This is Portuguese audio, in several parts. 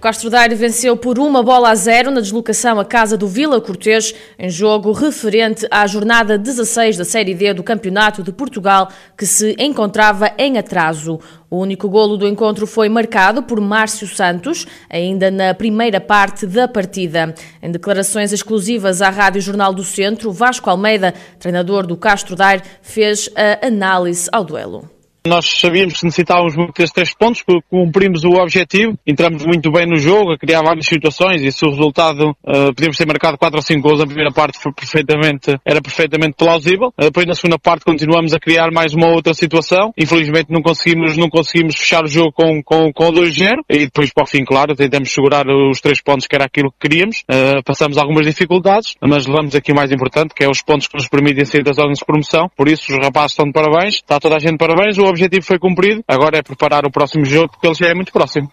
Castro Daire venceu por uma bola a zero na deslocação à casa do Vila Cortês, em jogo referente à jornada 16 da Série D do Campeonato de Portugal, que se encontrava em atraso. O único golo do encontro foi marcado por Márcio Santos, ainda na primeira parte da partida. Em declarações exclusivas à Rádio Jornal do Centro, Vasco Almeida, treinador do Castro Daire, fez a análise ao duelo. Nós sabíamos que necessitávamos muito destes três pontos, porque cumprimos o objetivo, entramos muito bem no jogo, a criar várias situações e se o resultado, uh, podíamos ter marcado 4 ou 5 gols na primeira parte, foi perfeitamente, era perfeitamente plausível. Uh, depois na segunda parte continuamos a criar mais uma outra situação. Infelizmente não conseguimos, não conseguimos fechar o jogo com, com, com 2-0 e depois para o fim, claro, tentamos segurar os três pontos que era aquilo que queríamos. Uh, passamos algumas dificuldades, mas levamos aqui o mais importante, que é os pontos que nos permitem sair das zonas de promoção. Por isso os rapazes estão de parabéns, está toda a gente de parabéns. O objetivo foi cumprido, agora é preparar o próximo jogo porque ele já é muito próximo.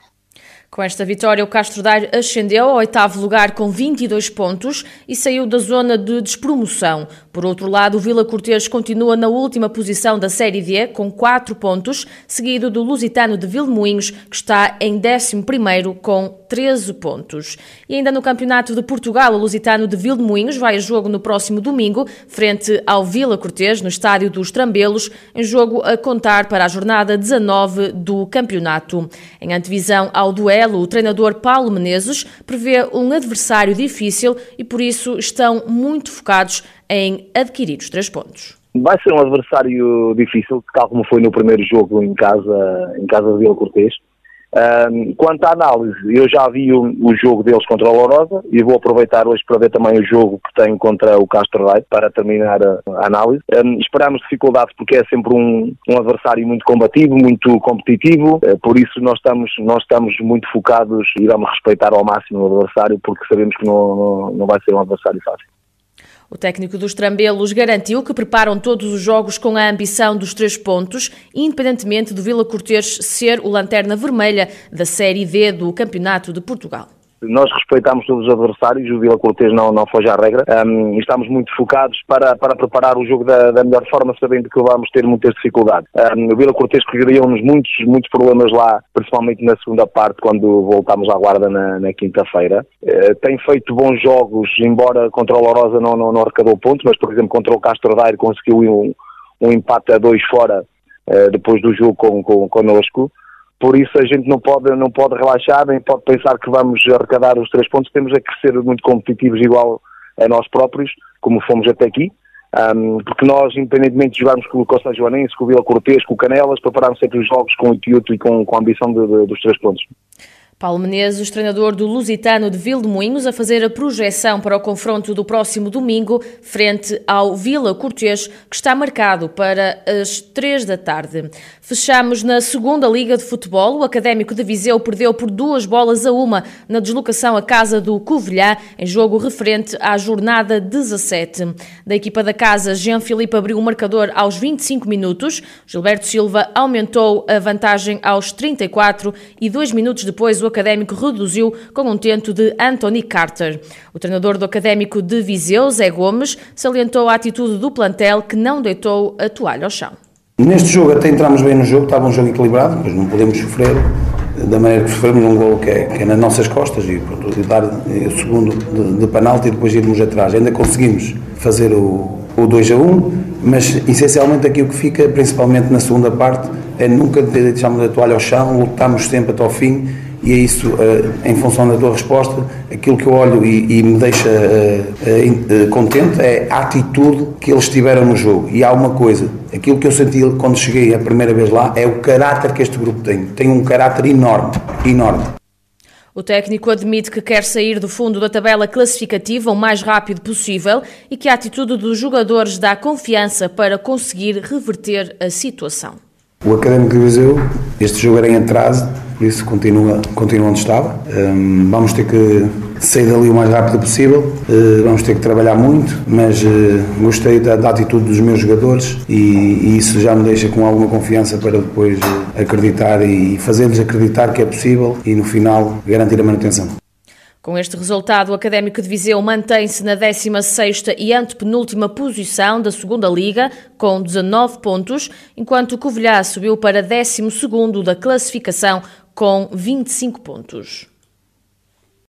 Com esta vitória, o Castro Daire ascendeu ao oitavo lugar com 22 pontos e saiu da zona de despromoção. Por outro lado, o Vila Cortês continua na última posição da Série D com 4 pontos, seguido do Lusitano de Vilmoinhos, que está em 11º com 13 pontos. E ainda no Campeonato de Portugal, o Lusitano de Vilmoinhos vai a jogo no próximo domingo, frente ao Vila Cortês, no estádio dos Trambelos, em jogo a contar para a jornada 19 do campeonato. Em antevisão ao duelo o treinador Paulo Menezes prevê um adversário difícil e por isso estão muito focados em adquirir os três pontos. Vai ser um adversário difícil, tal como foi no primeiro jogo em casa, em casa de Vila Cortês. Um, quanto à análise, eu já vi o, o, jogo deles contra a Lourosa e vou aproveitar hoje para ver também o jogo que tem contra o Castro Rei para terminar a, a análise. Um, esperamos dificuldades porque é sempre um, um, adversário muito combativo, muito competitivo, uh, por isso nós estamos, nós estamos muito focados e vamos respeitar ao máximo o adversário porque sabemos que não, não, não vai ser um adversário fácil. O técnico dos Trambelos garantiu que preparam todos os jogos com a ambição dos três pontos, independentemente do Vila Cortês ser o lanterna vermelha da Série D do Campeonato de Portugal. Nós respeitamos todos os adversários, o Vila Cortês não, não foge à regra um, estamos muito focados para, para preparar o jogo da, da melhor forma, sabendo que vamos ter muitas dificuldades. Um, o Vila Cortês criou-nos muitos, muitos problemas lá, principalmente na segunda parte, quando voltámos à guarda na, na quinta-feira. Uh, tem feito bons jogos, embora contra o Lourosa não, não, não arrecadou pontos, mas por exemplo contra o Castro Daire conseguiu um, um empate a dois fora uh, depois do jogo com, com, connosco. Por isso a gente não pode, não pode relaxar, nem pode pensar que vamos arrecadar os três pontos, temos é que ser muito competitivos igual a nós próprios, como fomos até aqui, um, porque nós, independentemente de jogarmos com o Costa Joanense, com o Vila Cortês, com o Canelas, preparamos sempre os jogos com o intuito e com, com a ambição de, de, dos três pontos. Paulo Menezes, treinador do Lusitano de Vilmoinhos, a fazer a projeção para o confronto do próximo domingo frente ao Vila Cortês, que está marcado para as três da tarde. Fechamos na segunda Liga de Futebol. O Académico de Viseu perdeu por duas bolas a uma na deslocação à casa do Covilhã, em jogo referente à jornada 17. Da equipa da casa, Jean Filipe abriu o marcador aos 25 minutos. Gilberto Silva aumentou a vantagem aos 34 e dois minutos depois o o Académico reduziu com um tento de Anthony Carter. O treinador do Académico de Viseu, Zé Gomes, salientou a atitude do plantel que não deitou a toalha ao chão. Neste jogo até entramos bem no jogo, estava um jogo equilibrado, mas não podemos sofrer da maneira que sofremos um gol que é, que é nas nossas costas e, pronto, dar o segundo de, de penalti e depois irmos atrás. Ainda conseguimos fazer o, o 2 a 1, mas essencialmente aquilo que fica, principalmente na segunda parte, é nunca deixarmos a toalha ao chão, lutamos sempre até ao fim e é isso, eh, em função da tua resposta, aquilo que eu olho e, e me deixa eh, eh, contente é a atitude que eles tiveram no jogo. E há uma coisa, aquilo que eu senti quando cheguei a primeira vez lá é o caráter que este grupo tem. Tem um caráter enorme, enorme. O técnico admite que quer sair do fundo da tabela classificativa o mais rápido possível e que a atitude dos jogadores dá confiança para conseguir reverter a situação. O Académico de Viseu, este jogo era em atraso, por isso continua, continua onde estava. Um, vamos ter que sair dali o mais rápido possível, uh, vamos ter que trabalhar muito, mas uh, gostei da, da, atitude dos meus jogadores e, e, isso já me deixa com alguma confiança para depois uh, acreditar e fazer-lhes acreditar que é possível e no final garantir a manutenção. Com este resultado, o Académico de Viseu mantém-se na 16ª e antepenúltima posição da segunda Liga, com 19 pontos, enquanto o Covilhã subiu para 12º da classificação com 25 pontos.